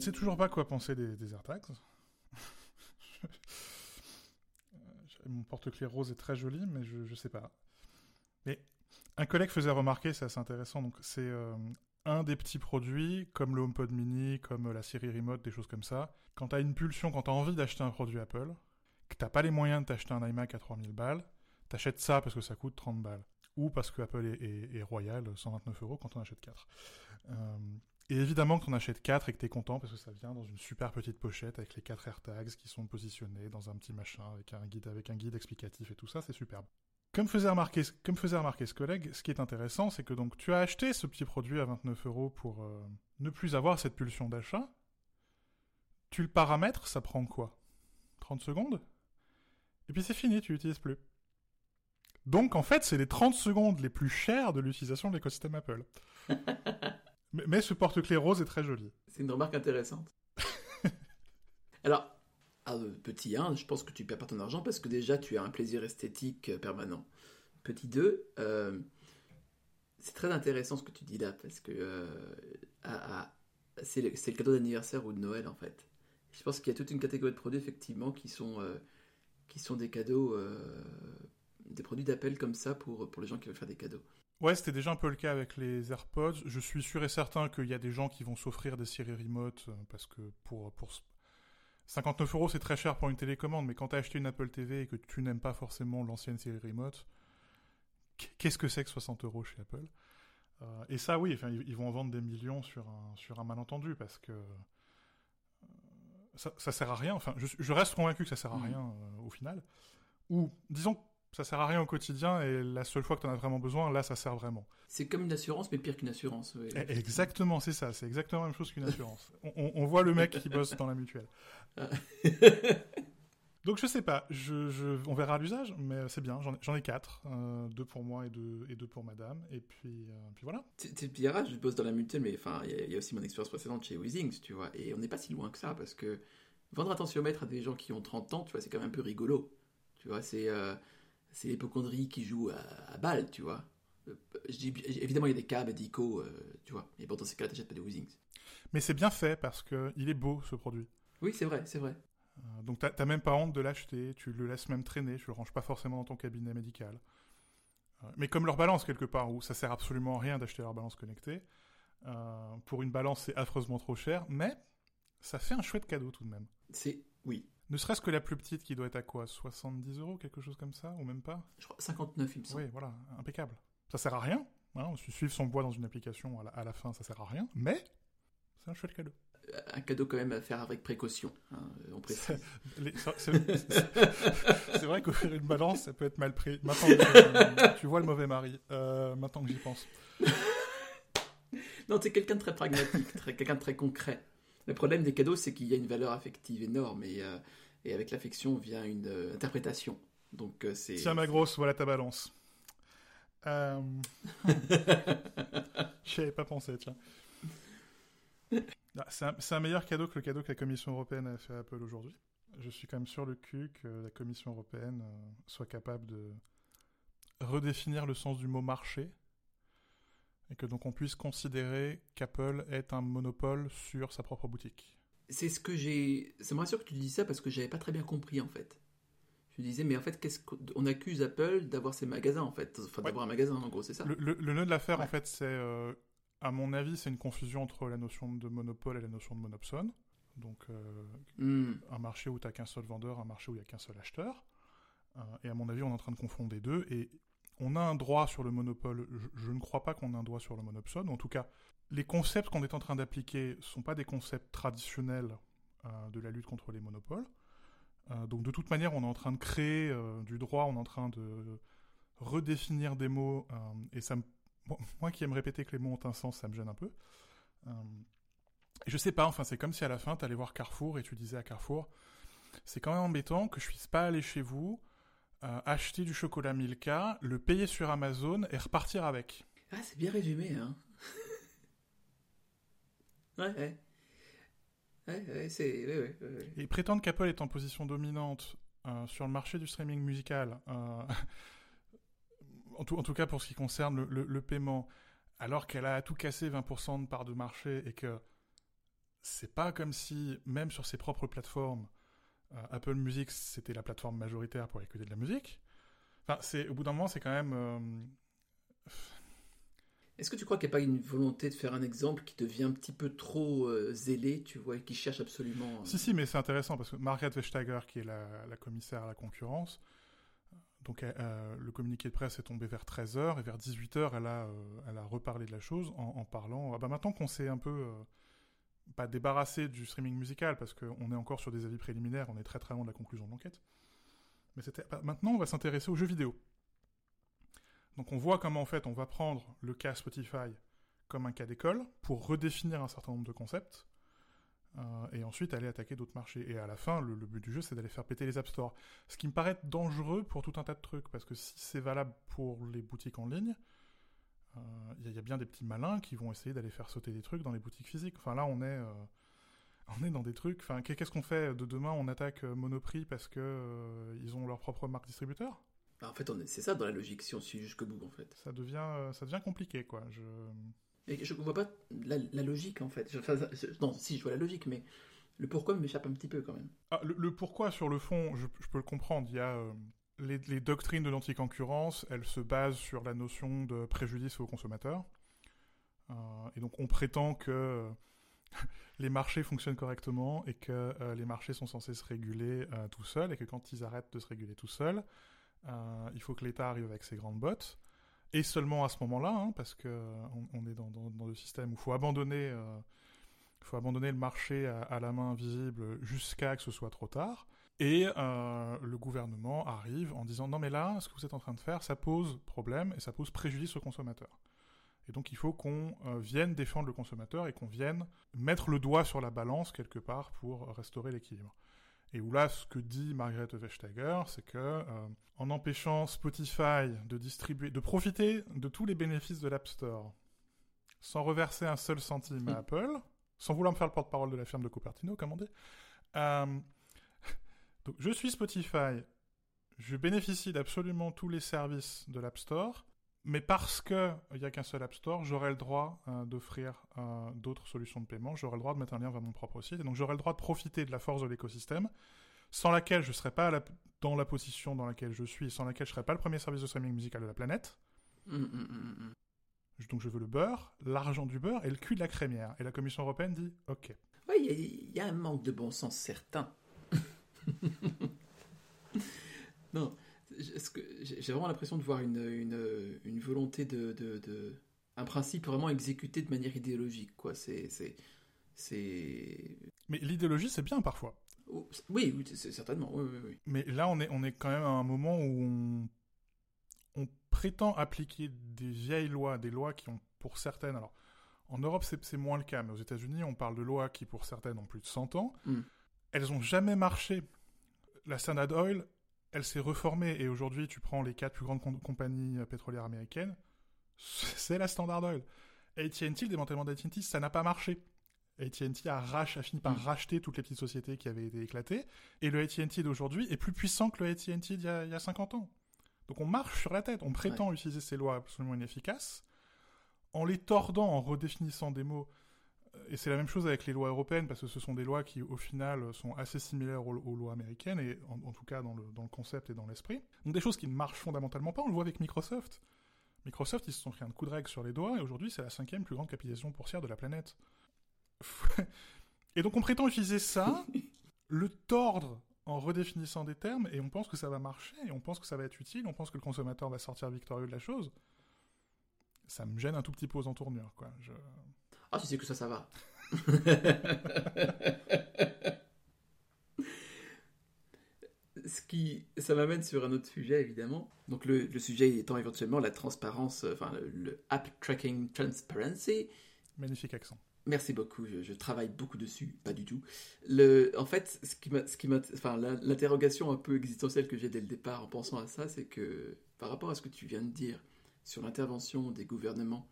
ne sais toujours pas quoi penser des, des AirTags. Mon porte-clés rose est très joli, mais je ne sais pas. Mais un collègue faisait remarquer, c'est assez intéressant, donc c'est euh, un des petits produits, comme le HomePod mini, comme la Siri Remote, des choses comme ça. Quand tu as une pulsion, quand tu as envie d'acheter un produit Apple, que tu pas les moyens de t'acheter un iMac à 3000 balles, t'achètes ça parce que ça coûte 30 balles. Ou parce que Apple est, est, royal, 129 euros quand on achète 4. Euh, et évidemment que tu en achètes 4 et que tu es content parce que ça vient dans une super petite pochette avec les 4 AirTags qui sont positionnés dans un petit machin avec un guide, explicatif et tout ça, c'est superbe. Comme faisait, remarquer, comme faisait remarquer ce collègue, ce qui est intéressant, c'est que donc tu as acheté ce petit produit à 29 euros pour euh, ne plus avoir cette pulsion d'achat. Tu le paramètres, ça prend quoi? 30 secondes? Et puis c'est fini, tu l'utilises plus. Donc en fait, c'est les 30 secondes les plus chères de l'utilisation de l'écosystème Apple. Mais, ce porte-clés rose est très joli. C'est une remarque intéressante. Alors, ah, euh, petit 1, je pense que tu perds pas ton argent parce que déjà tu as un plaisir esthétique euh, permanent. Petit 2, euh, c'est très intéressant ce que tu dis là parce que c'est le, le, cadeau d'anniversaire ou de Noël en fait. Je pense qu'il y a toute une catégorie de produits effectivement qui sont, qui sont des cadeaux, des produits d'appel comme ça pour, pour les gens qui veulent faire des cadeaux. Ouais, c'était déjà un peu le cas avec les AirPods. Je suis sûr et certain qu'il y a des gens qui vont s'offrir des Siri Remote euh, parce que pour, pour 59 euros, c'est très cher pour une télécommande, mais quand tu as acheté une Apple TV et que tu n'aimes pas forcément l'ancienne Siri Remote, qu'est-ce que c'est que 60 euros chez Apple? Euh, Et ça, oui, enfin, ils vont en vendre des millions sur un, sur un malentendu parce que euh, ça, ça sert à rien. Enfin, je, reste convaincu que ça sert à mmh. rien au final. Ou disons ça sert à rien au quotidien et la seule fois que tu en as vraiment besoin, là, ça sert vraiment. C'est comme une assurance, mais pire qu'une assurance. Eh, exactement, c'est ça. C'est exactement la même chose qu'une assurance. on, voit le mec qui bosse dans la mutuelle. Ah. Donc je sais pas, je, on verra l'usage, mais c'est bien, j'en ai quatre, euh, deux pour moi et deux, et deux pour madame, et puis, euh, puis voilà. C'est Pierre, je bosse dans la mutuelle, mais enfin, il y, a aussi mon expérience précédente chez Weezings, tu vois, et on n'est pas si loin que ça, parce que vendre un tensiomètre à des gens qui ont 30 ans, tu vois, c'est quand même un peu rigolo, tu vois, c'est... Euh, c'est l'hypochondrie qui joue à, balle, tu vois. Euh, évidemment, il y a des câbles, des ICO, euh, tu vois. Mais bon, dans ces cas-là, t'achètes pas des. Mais c'est bien fait parce qu'il est beau, ce produit. Oui, c'est vrai, c'est vrai. Euh, donc, t'as même pas honte de l'acheter. Tu le laisses même traîner. Tu le ranges pas forcément dans ton cabinet médical. mais comme leur balance, quelque part, où ça sert absolument à rien d'acheter leur balance connectée. pour une balance, c'est affreusement trop cher. Mais ça fait un chouette cadeau tout de même. C'est. Oui, ne serait-ce que la plus petite qui doit être à quoi 70 euros, quelque chose comme ça, ou même pas? Je crois 59, il me semble. Oui, voilà, impeccable. Ça sert à rien. Hein, suivre son bois dans une application, à la, fin, ça sert à rien, mais c'est un chouette cadeau. Euh, un cadeau quand même à faire avec précaution, hein, on précise. C'est vrai qu'offrir une balance, ça peut être mal pris. Maintenant, tu vois le mauvais mari, euh, maintenant que j'y pense. non, es quelqu'un de très pragmatique, quelqu'un de très concret. Le problème des cadeaux, c'est qu'il y a une valeur affective énorme et, euh, avec l'affection vient une euh, interprétation. Donc euh, c'est. Tiens ma grosse, voilà ta balance. Euh... J'y avais pas pensé, tiens. Ah, c'est un, meilleur cadeau que le cadeau que la Commission européenne a fait à Apple aujourd'hui. Je suis quand même sur le cul que la Commission européenne soit capable de redéfinir le sens du mot marché et que donc on puisse considérer qu'Apple est un monopole sur sa propre boutique. C'est ce que j'ai. Ça me rassure que tu dis ça parce que j'avais pas très bien compris en fait. Je disais, mais en fait, qu'est-ce qu'on accuse Apple d'avoir ses magasins en fait, enfin d'avoir un magasin en gros, c'est ça. Le, nœud de l'affaire en fait, c'est, euh, à mon avis, c'est une confusion entre la notion de monopole et la notion de monopsone. Donc, euh, hmm. un marché où tu n'as qu'un seul vendeur, un marché où il n'y a qu'un seul acheteur. Euh, et à mon avis, on est en train de confondre les deux. Et on a un droit sur le monopole. Je, ne crois pas qu'on ait un droit sur le monopsone. En tout cas, les concepts qu'on est en train d'appliquer ne sont pas des concepts traditionnels euh, de la lutte contre les monopoles. Euh, donc de toute manière, on est en train de créer euh, du droit, on est en train de redéfinir des mots. et ça, moi qui aime répéter que les mots ont un sens, ça me gêne un peu. je sais pas, enfin c'est comme si à la fin, tu allais voir Carrefour et tu disais à Carrefour, c'est quand même embêtant que je puisse pas aller chez vous euh, acheter du chocolat Milka, le payer sur Amazon et repartir avec. Ah, c'est bien résumé, hein. ouais, ouais. Ouais, ouais, c'est... Ouais, ouais, Et prétendre qu'Apple est en position dominante euh, sur le marché du streaming musical, euh, en, tout, en, tout, cas pour ce qui concerne le, le, paiement, alors qu'elle a tout cassé 20% de part de marché et que c'est pas comme si, même sur ses propres plateformes, Apple Music, c'était la plateforme majoritaire pour écouter de la musique. Enfin, c'est, au bout d'un moment, c'est quand même. euh, Est-ce que tu crois qu'il n'y a pas une volonté de faire un exemple qui devient un petit peu trop euh, zélé, tu vois, et qui cherche absolument. euh, Si, si, mais c'est intéressant parce que Margaret Vestager, qui est la, la commissaire à la concurrence, donc euh, euh, le communiqué de presse est tombé vers 13h et vers 18h, elle a, euh, elle a reparlé de la chose en, en parlant. Ah bah maintenant qu'on s'est un peu. Pas débarrassé du streaming musical parce qu'on est encore sur des avis préliminaires, on est très très loin de la conclusion de l'enquête. Mais c'était. maintenant, on va s'intéresser aux jeux vidéo. Donc on voit comment en fait on va prendre le cas Spotify comme un cas d'école pour redéfinir un certain nombre de concepts euh, et ensuite aller attaquer d'autres marchés. Et à la fin, le, le but du jeu, c'est d'aller faire péter les App Store. Ce qui me paraît dangereux pour tout un tas de trucs, parce que si c'est valable pour les boutiques en ligne, euh, il y, a- y a bien des petits malins qui vont essayer d'aller faire sauter des trucs dans les boutiques physiques. Enfin là, on est, euh, on est dans des trucs. Enfin, qu'est- qu'est-ce qu'on fait de demain? On attaque euh, Monoprix parce que euh, ils ont leur propre marque distributeur? Bah, en fait, c'est ça dans la logique, si on suit jusqu'au bout, en fait. Ça devient, ça devient compliqué, quoi. Je... Et je ne vois pas la, la logique, en fait. Je- enfin, je- non, si, je vois la logique, mais le pourquoi m'échappe un petit peu quand même. Ah, le, le pourquoi, sur le fond, je, je peux le comprendre. Il y a les, doctrines de l'anticoncurrence, elles se basent sur la notion de préjudice aux consommateurs. Euh, et donc, on prétend que euh, les marchés fonctionnent correctement et que euh, les marchés sont censés se réguler tout seuls et que quand ils arrêtent de se réguler tout seuls, il faut que l'État arrive avec ses grandes bottes. Et seulement à ce moment-là, hein, parce euh, on, est dans, dans- dans le système où il faut abandonner, faut abandonner le marché à, la main visible jusqu'à que ce soit trop tard. Et euh, le gouvernement arrive en disant non mais là, ce que vous êtes en train de faire, ça pose problème et ça pose préjudice aux consommateurs. Et donc il faut qu'on euh, vienne défendre le consommateur et qu'on vienne mettre le doigt sur la balance quelque part pour restaurer l'équilibre. Et où là, ce que dit Margaret Vestager, c'est que euh, en empêchant Spotify de distribuer, de profiter de tous les bénéfices de l'App Store, sans reverser un seul centime à. Apple, sans vouloir me faire le porte-parole de la firme de Cupertino, comme on dit, donc je suis Spotify, je bénéficie d'absolument tous les services de l'App Store, mais parce qu'il n'y a qu'un seul App Store, j'aurai le droit euh, d'offrir euh, d'autres solutions de paiement, j'aurai le droit de mettre un lien vers mon propre site, et donc j'aurai le droit de profiter de la force de l'écosystème, sans laquelle je ne serais pas la- dans la position dans laquelle je suis, sans laquelle je ne serais pas le premier service de streaming musical de la planète. Hum, hum, hum, Donc je veux le beurre, l'argent du beurre et le cul de la crémière. Et la Commission européenne dit OK. Il y, a- il y a un manque de bon sens certain. non, j'ai vraiment l'impression de voir une, une, une volonté de, de, de- un principe vraiment exécuté de manière idéologique, quoi. C'est, c'est, c'est, Mais l'idéologie, c'est bien parfois. oh, oui, certainement, oui, oui, oui. Mais là, on est, on est quand même à un moment où on, on prétend appliquer des vieilles lois, des lois qui ont, pour certaines, alors en Europe c'est c'est moins le cas, mais aux États-Unis on parle de lois qui pour certaines ont plus de 100 ans. Mm. Elles ont jamais marché. La Standard Oil, elle s'est reformée et aujourd'hui tu prends les quatre plus grandes com- compagnies euh, pétrolières américaines, c'est la Standard Oil. AT&T, le démantèlement d'AT&T, ça n'a pas marché. AT&T a, rach- a fini par Mm. racheter toutes les petites sociétés qui avaient été éclatées. Et le AT&T d'aujourd'hui est plus puissant que le AT&T d'il y, a- il y a 50 ans. Donc on marche sur la tête. On prétend utiliser ces lois absolument inefficaces en les tordant, en redéfinissant des mots. Et c'est la même chose avec les lois européennes, parce que ce sont des lois qui, au final, sont assez similaires aux, lois américaines, et en, tout cas dans le, concept et dans l'esprit. Donc des choses qui ne marchent fondamentalement pas. On le voit avec Microsoft. Microsoft, ils se sont pris un coup de règle sur les doigts, et aujourd'hui, c'est la cinquième plus grande capitalisation boursière de la planète. et donc on prétend utiliser ça, le tordre en redéfinissant des termes, et on pense que ça va marcher, et on pense que ça va être utile, on pense que le consommateur va sortir victorieux de la chose. Ça me gêne un tout petit peu aux entournures, quoi. Ah, tu sais que ça, ça va. Ce qui, ça m'amène sur un autre sujet, évidemment. Donc, le, le sujet étant éventuellement la transparence, euh, enfin, le, le App Tracking Transparency. Magnifique accent. Merci beaucoup, je, je travaille beaucoup dessus, pas du tout. Le, en fait, ce qui ce enfin, l'interrogation un peu existentielle que j'ai dès le départ en pensant à ça, c'est que par rapport à ce que tu viens de dire sur l'intervention des gouvernements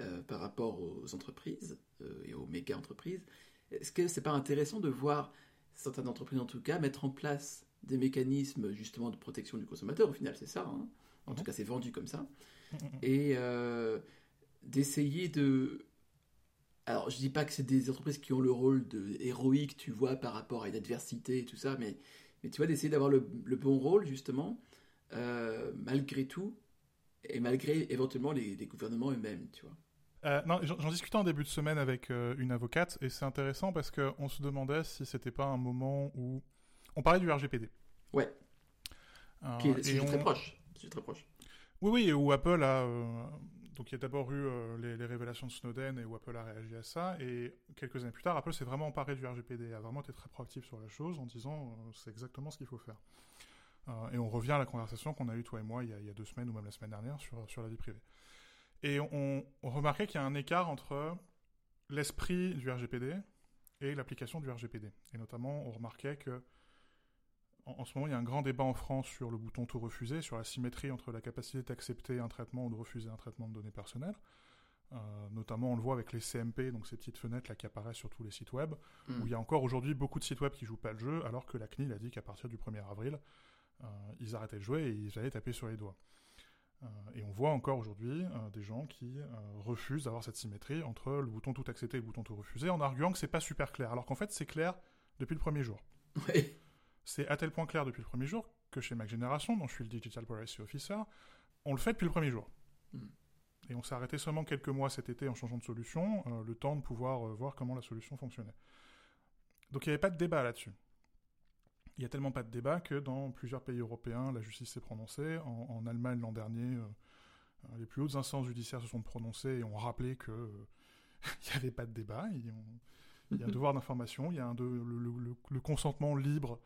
euh, par rapport aux entreprises euh, et aux méga entreprises, est-ce que c'est pas intéressant de voir certaines entreprises en tout cas mettre en place des mécanismes justement de protection du consommateur Au final, c'est ça. hein. En tout cas, c'est vendu comme ça Mm, et euh, d'essayer de Alors, je dis pas que c'est des entreprises qui ont le rôle de héroïque, tu vois, par rapport à une adversité et tout ça, mais, mais tu vois, d'essayer d'avoir le, le, bon rôle, justement, malgré tout, et malgré éventuellement les, les gouvernements eux-mêmes, tu vois. Euh, j'en discutais en début de semaine avec euh, une avocate, et c'est intéressant parce qu'on se demandait si c'était pas un moment où. On parlait du RGPD. Ouais. Euh, Qui est, et on- très proche. C'est très proche. Oui, oui, et où Apple a. euh, Donc, il y a d'abord eu euh, les, les révélations de Snowden et où Apple a réagi à ça. Et quelques années plus tard, Apple s'est vraiment emparé du RGPD, a vraiment été très proactif sur la chose en disant c'est exactement ce qu'il faut faire. Euh, et on revient à la conversation qu'on a eue, toi et moi, il y a, il y a deux semaines ou même la semaine dernière sur, sur la vie privée. Et on, on remarquait qu'il y a un écart entre l'esprit du RGPD et l'application du RGPD. Et notamment, on remarquait que en, en ce moment, il y a un grand débat en France sur le bouton tout refuser, sur la symétrie entre la capacité d'accepter un traitement ou de refuser un traitement de données personnelles. Euh, notamment, on le voit avec les CMP, donc ces petites fenêtres là qui apparaissent sur tous les sites web, Mm. où il y a encore aujourd'hui beaucoup de sites web qui jouent pas le jeu, alors que la CNIL a dit qu'à partir du 1er avril, ils arrêtaient de jouer et ils allaient taper sur les doigts. Euh, et on voit encore aujourd'hui euh, des gens qui euh, refusent d'avoir cette symétrie entre le bouton tout accepter et le bouton tout refuser, en arguant que c'est pas super clair, alors qu'en fait c'est clair depuis le premier jour. C'est à tel point clair depuis le premier jour que chez Mac Generation, dont je suis le Digital Policy Officer, on le fait depuis le premier jour. Mm. Et on s'est arrêté seulement quelques mois cet été en changeant de solution, euh, le temps de pouvoir euh, voir comment la solution fonctionnait. Donc il n'y avait pas de débat là-dessus. Il n'y a tellement pas de débat que dans plusieurs pays européens, la justice s'est prononcée. En, en Allemagne l'an dernier, euh, les plus hautes instances judiciaires se sont prononcées et ont rappelé que euh, n'y avait pas de débat. Il y a un devoir d'information, il y a un de- le, le- le- le consentement libre.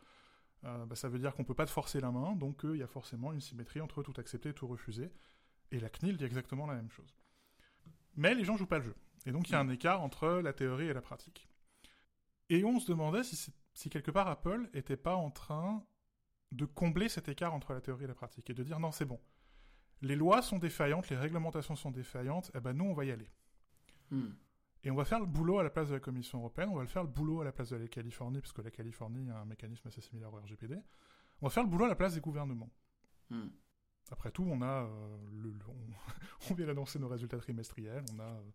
Euh, bah, ça veut dire qu'on peut pas te forcer la main, donc il y a forcément une symétrie entre tout accepter et tout refuser. Et la CNIL dit exactement la même chose. Mais les gens jouent pas le jeu. Et donc il y a un écart entre la théorie et la pratique. Et on se demandait si, c'est- si quelque part Apple était pas en train de combler cet écart entre la théorie et la pratique et de dire non, c'est bon. Les lois sont défaillantes, les réglementations sont défaillantes, et ben nous on va y aller. Mm. Et on va faire le boulot à la place de la Commission européenne, on va le faire le boulot à la place de la Californie, parce que la Californie a un mécanisme assez similaire au RGPD. On va faire le boulot à la place des gouvernements. Mm. Après tout, on a, euh, le, le- on, on vient d'annoncer nos résultats trimestriels, on a euh,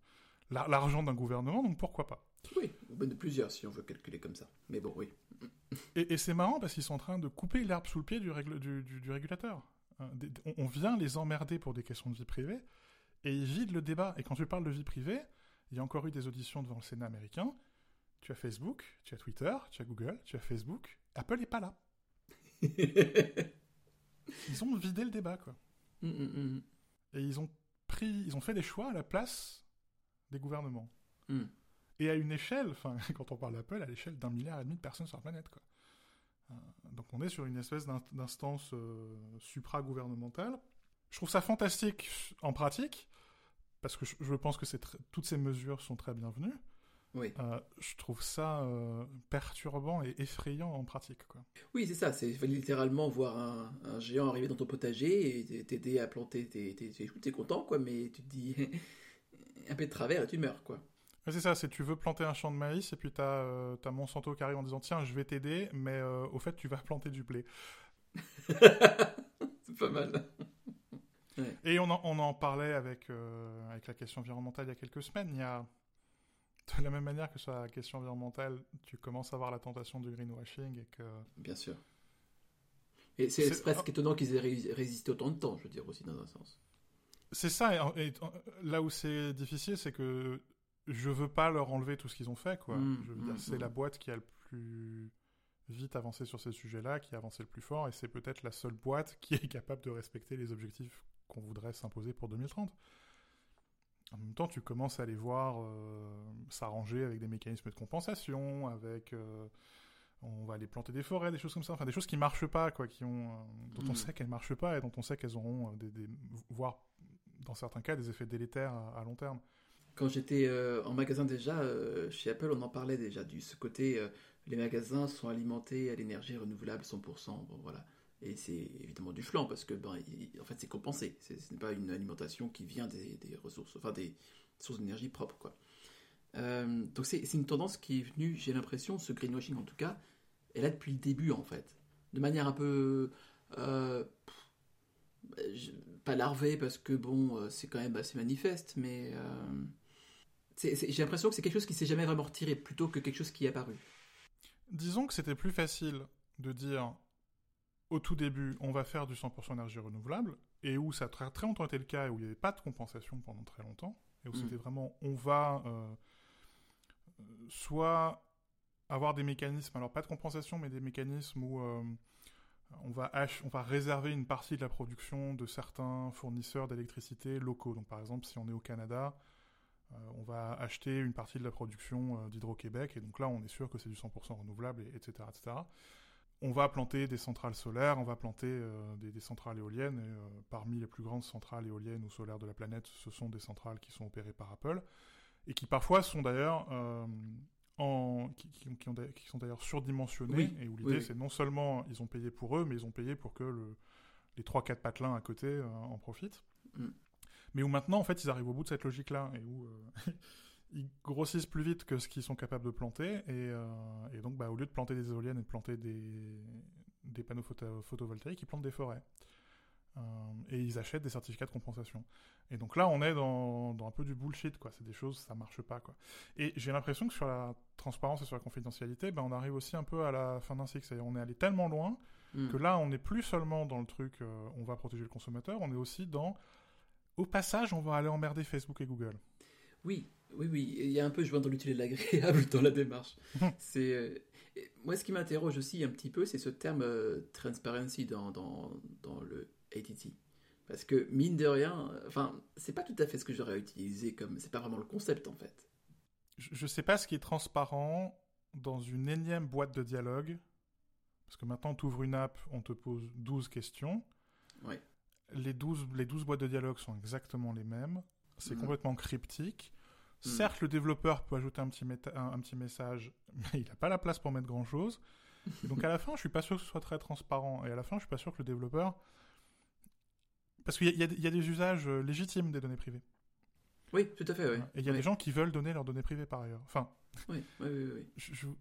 la- l'argent d'un gouvernement, donc pourquoi pas? Oui, ou même de plusieurs si on veut calculer comme ça. Mais bon, oui. Et, et c'est marrant parce qu'ils sont en train de couper l'herbe sous le pied du, règle- du- du- du régulateur. Hein, on, on vient les emmerder pour des questions de vie privée, et ils vident le débat. Et quand tu parles de vie privée, il y a encore eu des auditions devant le Sénat américain. Tu as Facebook, tu as Twitter, tu as Google, tu as Facebook. Apple n'est pas là. Ils ont vidé le débat, quoi. Mm, mm, mm. Et ils ont pris, ils ont fait des choix à la place des gouvernements. Mm. Et à une échelle, enfin, quand on parle d'Apple, à l'échelle d'un milliard et demi de personnes sur la planète, quoi. Euh, donc on est sur une espèce d'in- d'instance euh, supra-gouvernementale. Je trouve ça fantastique en pratique, parce que je, je pense que toutes ces mesures sont très bienvenues. Oui. Euh, je trouve ça euh, perturbant et effrayant en pratique, quoi. Oui, c'est ça. C'est il fallait littéralement voir un, un géant arriver dans ton potager et t'aider à planter tes, tes, tes. T'es content, quoi, mais tu te dis un peu de travers et tu meurs, quoi. C'est ça, c'est tu veux planter un champ de maïs et puis t'as euh, t'as Monsanto qui arrive en disant tiens je vais t'aider mais euh, au fait tu vas planter du blé. c'est pas mal. Et on en, on en parlait avec, euh, avec la question environnementale il y a quelques semaines. Il y a, de la même manière que sur la question environnementale, tu commences à avoir la tentation du greenwashing et que. Bien sûr. Et c'est presque étonnant qu'ils aient ré- résisté autant de temps, je veux dire, aussi, dans un sens. C'est ça, et, et, là où c'est difficile, c'est que je veux pas leur enlever tout ce qu'ils ont fait, quoi. Mm, je veux mm, dire, c'est mm. la boîte qui a le plus vite avancé sur ces sujets-là, qui a avancé le plus fort, et c'est peut-être la seule boîte qui est capable de respecter les objectifs qu'on voudrait s'imposer pour 2030. En même temps, tu commences à les voir euh, s'arranger avec des mécanismes de compensation, avec euh, on va aller planter des forêts, des choses comme ça, enfin des choses qui marchent pas, quoi, qui ont, euh, dont on Mm. sait qu'elles marchent pas et dont on sait qu'elles auront des, des- voire dans certains cas des effets délétères à, à long terme. Quand j'étais euh, en magasin déjà, euh, chez Apple, on en parlait déjà, du ce côté, euh, les magasins sont alimentés à l'énergie renouvelable 100%, bon voilà. Et c'est évidemment du flanc, parce que, ben, en fait, c'est compensé. Ce n'est pas une alimentation qui vient des, ressources, enfin, des sources d'énergie propres, quoi. Donc c'est c'est une tendance qui est venue, j'ai l'impression, ce greenwashing en tout cas, est là depuis le début, en fait. De manière un peu... pas larvée, parce que, bon, c'est quand même assez manifeste, mais... j'ai l'impression que c'est quelque chose qui s'est jamais vraiment retiré plutôt que quelque chose qui est apparu. Disons que c'était plus facile de dire au tout début, on va faire du 100% énergie renouvelable, et où ça a très, très longtemps été le cas, et où il n'y avait pas de compensation pendant très longtemps, et où mm. c'était vraiment, on va euh, soit avoir des mécanismes, alors pas de compensation, mais des mécanismes où euh, on, va on va réserver une partie de la production de certains fournisseurs d'électricité locaux. Donc par exemple, si on est au Canada, on va acheter une partie de la production d'Hydro-Québec, et donc là, on est sûr que c'est du 100% renouvelable, etc., etc on va planter des centrales solaires, on va planter euh, des, centrales éoliennes. Et, euh, parmi les plus grandes centrales éoliennes ou solaires de la planète, ce sont des centrales qui sont opérées par Apple et qui parfois sont d'ailleurs euh, en, qui, sont d'ailleurs surdimensionnées et où l'idée c'est non seulement ils ont payé pour eux, mais ils ont payé pour que le, les 3-4 patelins à côté en profitent. Mm. Mais où maintenant en fait ils arrivent au bout de cette logique-là et où ils grossissent plus vite que ce qu'ils sont capables de planter. Et, euh, donc, bah, au lieu de planter des éoliennes et de planter des, des panneaux photovoltaïques, ils plantent des forêts. Euh, et ils achètent des certificats de compensation. Et donc là, on est dans, dans un peu du bullshit, quoi. C'est des choses, ça marche pas, quoi. Et j'ai l'impression que sur la transparence et sur la confidentialité, ben, on arrive aussi un peu à la fin d'un cycle. C'est-à-dire, on est allé tellement loin hmm. que là, on n'est plus seulement dans le truc, euh, on va protéger le consommateur, on est aussi dans, au passage, on va aller emmerder Facebook et Google. Oui, oui, oui, il y a un peu joindre l'utile et l'agréable dans la démarche. c'est euh, moi ce qui m'interroge aussi un petit peu, c'est ce terme euh, transparency dans, dans, dans, le ATT. Parce que mine de rien, enfin, c'est pas tout à fait ce que j'aurais utilisé comme, c'est pas vraiment le concept en fait. Je, ne sais pas ce qui est transparent dans une énième boîte de dialogue. Parce que maintenant, tu ouvres une app, on te pose 12 questions. Ouais. Les 12, les 12 boîtes de dialogue sont exactement les mêmes. C'est mhm. complètement cryptique. Hmm. Certes, le développeur peut ajouter un petit, un, petit message, mais il n'a pas la place pour mettre grand-chose. Donc à la fin, je suis pas sûr que ce soit très transparent. Et à la fin, je suis pas sûr que le développeur... Parce qu'il y, y, a des usages euh, légitimes des données privées. Oui, tout à fait, oui. Et il y a des gens qui veulent donner leurs données privées par ailleurs. Enfin... Oui, oui, oui. oui.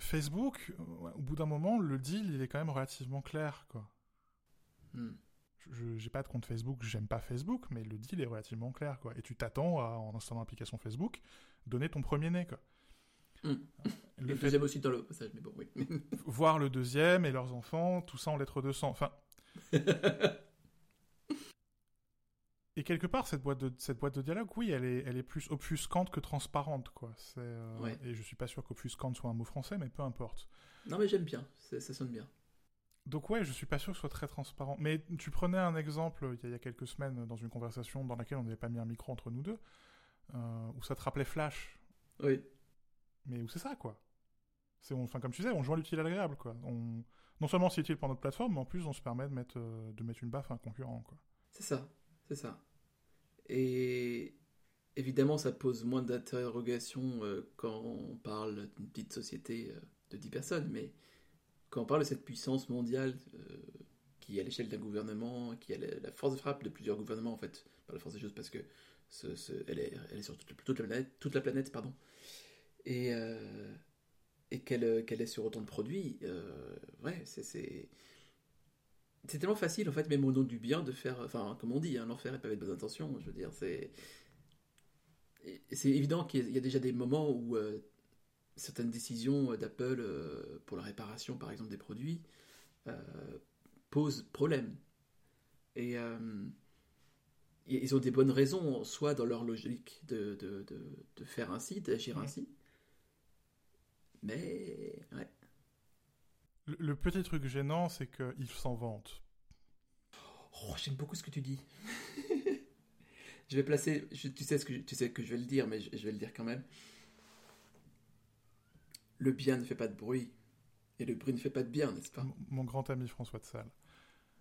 Facebook, au bout d'un moment, le deal, il est quand même relativement clair, quoi. Hmm je n'ai pas de compte Facebook, j'aime pas Facebook, mais le deal est relativement clair, quoi. Et tu t'attends à, en installant l'application Facebook, donner ton premier né, quoi. Hmm. Le, deuxième aussi dans le passage, mais bon, oui. voir le deuxième et leurs enfants, tout ça en lettres de sang. Enfin. et quelque part, cette boîte de, cette boîte de dialogue, oui, elle est, elle est plus offusquante que transparente, quoi. Euh, et je suis pas sûr qu'offusquante soit un mot français, mais peu importe. Non, mais j'aime bien, ça sonne bien. Donc ouais, je suis pas sûr que ce soit très transparent. Mais tu prenais un exemple il y a, quelques semaines dans une conversation dans laquelle on n'avait pas mis un micro entre nous deux, euh, où ça te rappelait Flash. Oui. Mais où c'est ça, quoi? C'est, enfin, comme tu disais, on joue l'utile à l'agréable, quoi. On, non seulement c'est utile pour notre plateforme, mais en plus on se permet de mettre, euh, de mettre une baffe à un concurrent, quoi. C'est ça, c'est ça. Et évidemment, ça pose moins d'interrogations euh, quand on parle d'une petite société de 10 personnes, mais quand on parle de cette puissance mondiale euh, qui est à l'échelle d'un gouvernement, qui a la, force de frappe de plusieurs gouvernements, en fait, par la force des choses, parce que elle, est, sur toute, la planète, pardon, et, euh, et qu'elle est sur autant de produits, euh, ouais, c'est tellement facile, en fait, même au nom du bien, de faire, enfin, comme on dit, hein, l'enfer est pavé de bonnes intentions, je veux dire. C'est évident qu'il y a déjà des moments où certaines décisions d'Apple euh, pour la réparation, par exemple, des produits, euh, posent problème. Et euh, ils ont des bonnes raisons, soit dans leur logique de, de, de, faire ainsi, d'agir ainsi. Mais, ouais. Le, petit truc gênant, c'est qu'ils s'en vantent. Oh, j'aime beaucoup ce que tu dis. je vais placer, tu, sais ce que, tu sais que je vais le dire, mais je vais le dire quand même le bien ne fait pas de bruit et le bruit ne fait pas de bien, n'est-ce pas? Mon grand ami François de Sales.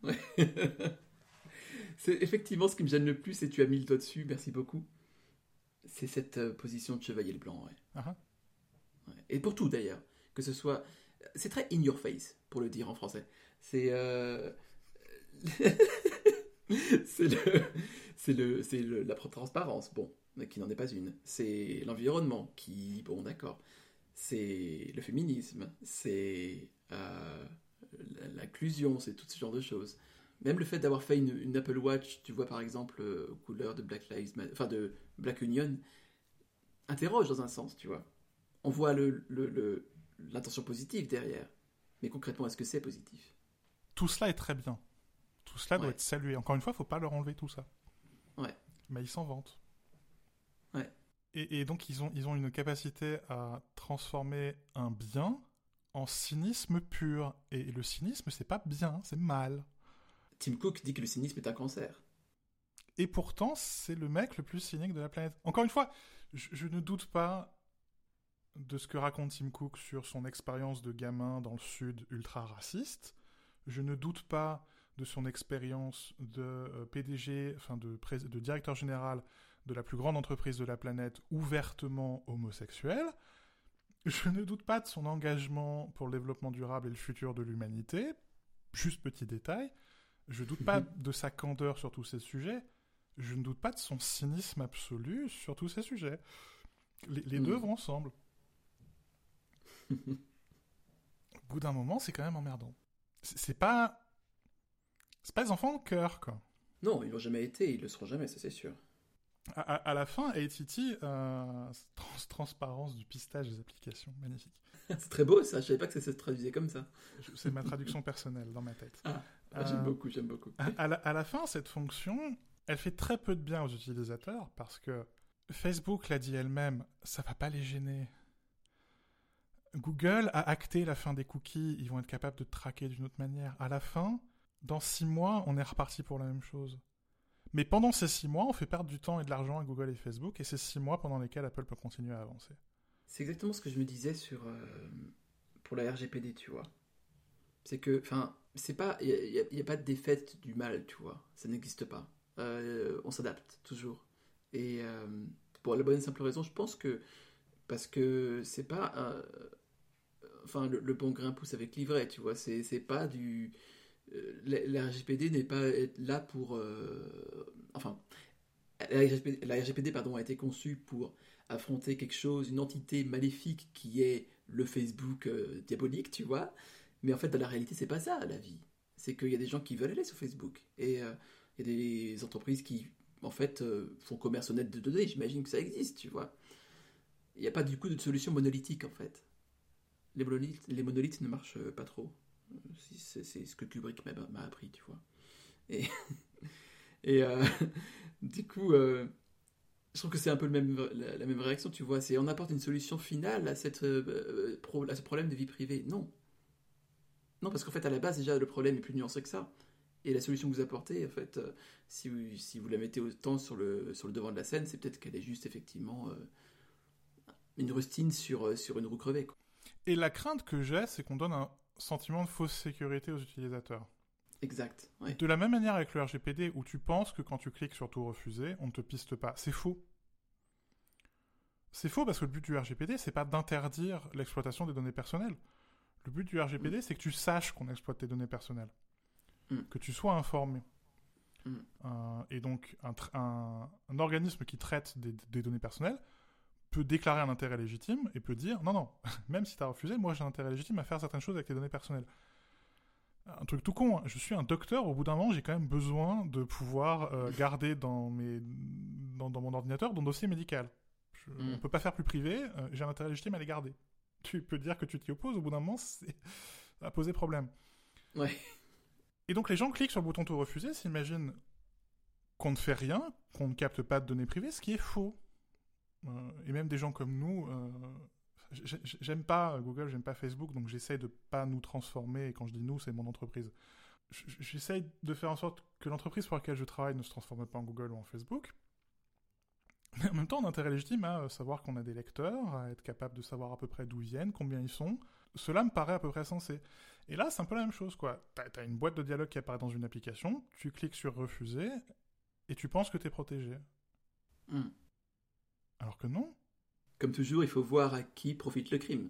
c'est effectivement ce qui me gêne le plus et tu as mis le doigt dessus, merci beaucoup. C'est cette euh, position de chevalier le blanc, ah ouais. Et pour tout d'ailleurs, que ce soit, c'est très in your face pour le dire en français. C'est euh... c'est le, c'est le, c'est la transparence, bon, qui n'en est pas une. C'est l'environnement qui, bon, d'accord c'est le féminisme, c'est euh, l'inclusion, c'est tout ce genre de choses. Même le fait d'avoir fait une, Apple Watch, tu vois par exemple, euh, couleur de Black Lives Matter, enfin de Black Union, interroge dans un sens, tu vois. On voit le, le, l'intention positive derrière. Mais concrètement, est-ce que c'est positif? Tout cela est très bien. Tout cela doit être salué. Encore une fois, il faut pas leur enlever tout ça. Ouais. Mais ils s'en vantent. Et, et, donc, ils ont, ils ont une capacité à transformer un bien en cynisme pur. Et le cynisme, c'est pas bien, c'est mal. Tim Cook dit que le cynisme est un cancer. Et pourtant, c'est le mec le plus cynique de la planète. Encore une fois, je, ne doute pas de ce que raconte Tim Cook sur son expérience de gamin dans le Sud ultra raciste. Je ne doute pas de son expérience de euh, PDG, enfin de, de, directeur général de la plus grande entreprise de la planète ouvertement homosexuel. Je ne doute pas de son engagement pour le développement durable et le futur de l'humanité. Juste petit détail. Je ne doute pas de sa candeur sur tous ces sujets je ne doute pas de son cynisme absolu sur tous ces sujets. Les, deux hmm. vont ensemble. Au bout d'un moment, c'est quand même emmerdant. C'est pas. C'est pas des enfants de cœur, quoi. Non, ils l'ont jamais été, ils le seront jamais, ça c'est sûr. À, la fin, ATT, euh, transparence du pistage des applications, magnifique. c'est très beau ça, je savais pas que ça se traduisait comme ça. C'est ma traduction personnelle dans ma tête. Ah, ah j'aime euh, beaucoup, j'aime beaucoup. à, la, fin, cette fonction, elle fait très peu de bien aux utilisateurs parce que Facebook l'a dit elle-même, ça va pas les gêner. Google a acté la fin des cookies, ils vont être capables de traquer d'une autre manière. À la fin, dans six mois, on est reparti pour la même chose. Mais pendant ces six mois, on fait perdre du temps et de l'argent à Google et Facebook, et c'est six mois pendant lesquels Apple peut continuer à avancer. C'est exactement ce que je me disais sur euh, pour la RGPD, tu vois. C'est que, enfin, c'est pas, il n'y a, pas de défaite du mal, tu vois. Ça n'existe pas. Euh, on s'adapte toujours. Et euh, pour la bonne et simple raison, je pense que parce que c'est pas enfin le, bon grain pousse avec l'ivraie, tu vois. C'est pas du euh, la, RGPD n'est pas là pour enfin la RGPD, pardon, a été conçue pour affronter quelque chose, une entité maléfique qui est le Facebook diabolique, tu vois. Mais en fait, dans la réalité, c'est pas ça la vie. C'est qu'il y a des gens qui veulent aller sur Facebook. Et il y a des entreprises qui, en fait, euh, font commerce honnête de données. J'imagine que ça existe, tu vois. Il n'y a pas du coup de solution monolithique, en fait. Les monolithes ne marchent pas trop. C'est ce que Kubrick m'a appris, tu vois. Et, euh, du coup, euh, je trouve que c'est un peu la, même réaction, tu vois. On apporte une solution finale à, cette, à ce problème de vie privée. Non. Non, parce qu'en fait, à la base, déjà, le problème est plus nuancé que ça. Et la solution que vous apportez, en fait, euh, si, vous, la mettez autant sur le, devant de la scène, c'est peut-être qu'elle est juste effectivement euh, une rustine euh, sur une roue crevée. Et la crainte que j'ai, c'est qu'on donne un sentiment de fausse sécurité aux utilisateurs. Exact. De la même manière avec le RGPD, où tu penses que quand tu cliques sur tout refuser, on ne te piste pas. C'est faux. C'est faux parce que le but du RGPD, c'est pas d'interdire l'exploitation des données personnelles. Le but du RGPD, mm. c'est que tu saches qu'on exploite tes données personnelles. Mm. que tu sois informé. Mm. Euh, et donc, un, organisme qui traite des, données personnelles peut déclarer un intérêt légitime et peut dire non, non, même si tu as refusé, moi j'ai un intérêt légitime à faire certaines choses avec tes données personnelles. Un truc tout con, hein. je suis un docteur, au bout d'un moment j'ai quand même besoin de pouvoir euh, garder dans, mes, dans, mon ordinateur mon dossier médical. Je, mm. On peut pas faire plus privé, euh, j'ai un intérêt légitime à les garder. Tu peux dire que tu t'y opposes, au bout d'un moment, ça va poser problème. Ouais. Et donc les gens cliquent sur le bouton tout refuser, s'imaginent qu'on ne fait rien, qu'on ne capte pas de données privées, ce qui est faux. Euh, et même des gens comme nous, euh, j'aime pas Google, j'aime pas Facebook, donc j'essaye de pas nous transformer. Et quand je dis nous, c'est mon entreprise. J'essaye de faire en sorte que l'entreprise pour laquelle je travaille ne se transforme pas en Google ou en Facebook. Mais en même temps, on a intérêt légitime à savoir qu'on a des lecteurs, à être capable de savoir à peu près d'où ils viennent, combien ils sont. Cela me paraît à peu près sensé. Et là, c'est un peu la même chose, quoi. T'as as une boîte de dialogue qui apparaît dans une application, tu cliques sur refuser, et tu penses que t'es protégé. Hmm. Alors que non. Comme toujours, il faut voir à qui profite le crime.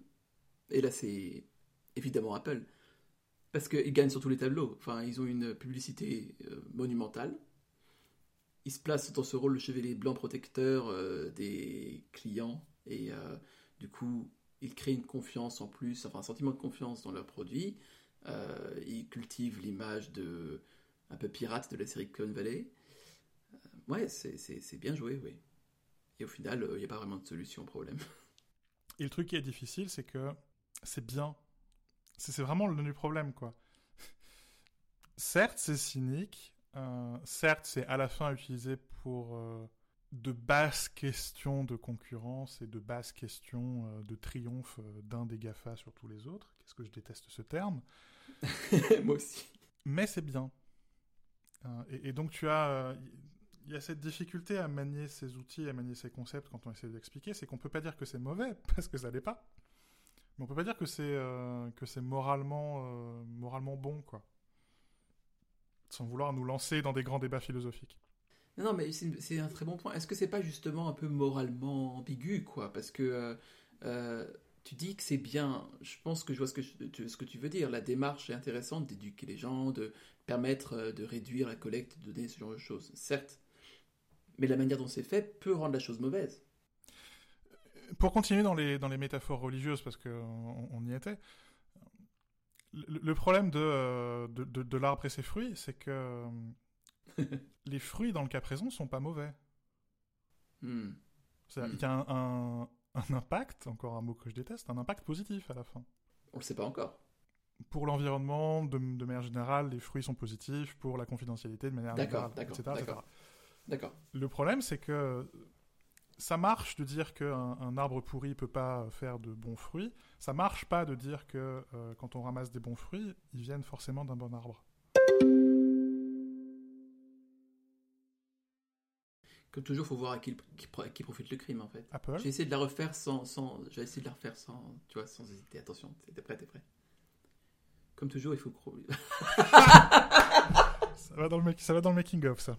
Et là, c'est évidemment Apple. Parce qu'ils gagnent sur tous les tableaux. Enfin, ils ont une publicité euh, monumentale. Ils se placent dans ce rôle de chevalier blanc protecteur euh, des clients. Et euh, du coup, ils créent une confiance en plus, enfin un sentiment de confiance dans leurs produits. Ils cultivent l'image de un peu pirate de la série Clone Valley. Ouais, c'est bien joué, oui. Et au final, il n'y a pas vraiment de solution au problème. Et le truc qui est difficile, c'est que c'est bien. C'est vraiment le du problème, quoi. certes, c'est cynique. Euh, certes, c'est à la fin utilisé pour euh, de basses questions de concurrence et de basses questions euh, de triomphe d'un des GAFA sur tous les autres. Qu'est-ce que je déteste ce terme? Moi aussi. Mais c'est bien. Et, et, donc, tu as il y a cette difficulté à manier ces outils, à manier ces concepts quand on essaie d'expliquer, c'est qu'on peut pas dire que c'est mauvais parce que ça l'est pas, mais on peut pas dire que c'est euh, que c'est moralement euh, moralement bon quoi, sans vouloir nous lancer dans des grands débats philosophiques. Non, mais c'est un très bon point. Est-ce que c'est pas justement un peu moralement ambigu quoi, parce que euh, tu dis que c'est bien. Je pense que je vois ce que, ce que tu veux dire. La démarche est intéressante d'éduquer les gens, de permettre de réduire la collecte de données, ce genre de choses. Certes, mais la manière dont c'est fait peut rendre la chose mauvaise. Pour continuer dans les, dans les métaphores religieuses, parce qu'on on y était, le, problème de, de, de, l'arbre et ses fruits, c'est que les fruits, dans le cas présent, sont pas mauvais. Il y a un, un, impact, encore un mot que je déteste, un impact positif à la fin. On le sait pas encore. Pour l'environnement, de, de, manière générale, les fruits sont positifs. Pour la confidentialité, de manière générale, etc. etc. D'accord. Le problème, c'est que ça marche de dire qu'un un arbre pourri peut pas faire de bons fruits. Ça marche pas de dire que euh, quand on ramasse des bons fruits, ils viennent forcément d'un bon arbre. Comme toujours, il faut voir à qui, qui, profite le crime en fait. Apple. J'ai essayé de la refaire sans, sans j'ai essayé de la refaire sans, tu vois, sans hésiter. Attention, t'es prêt, t'es prêt. Comme toujours, il faut. ça va dans le ça va dans le making of ça.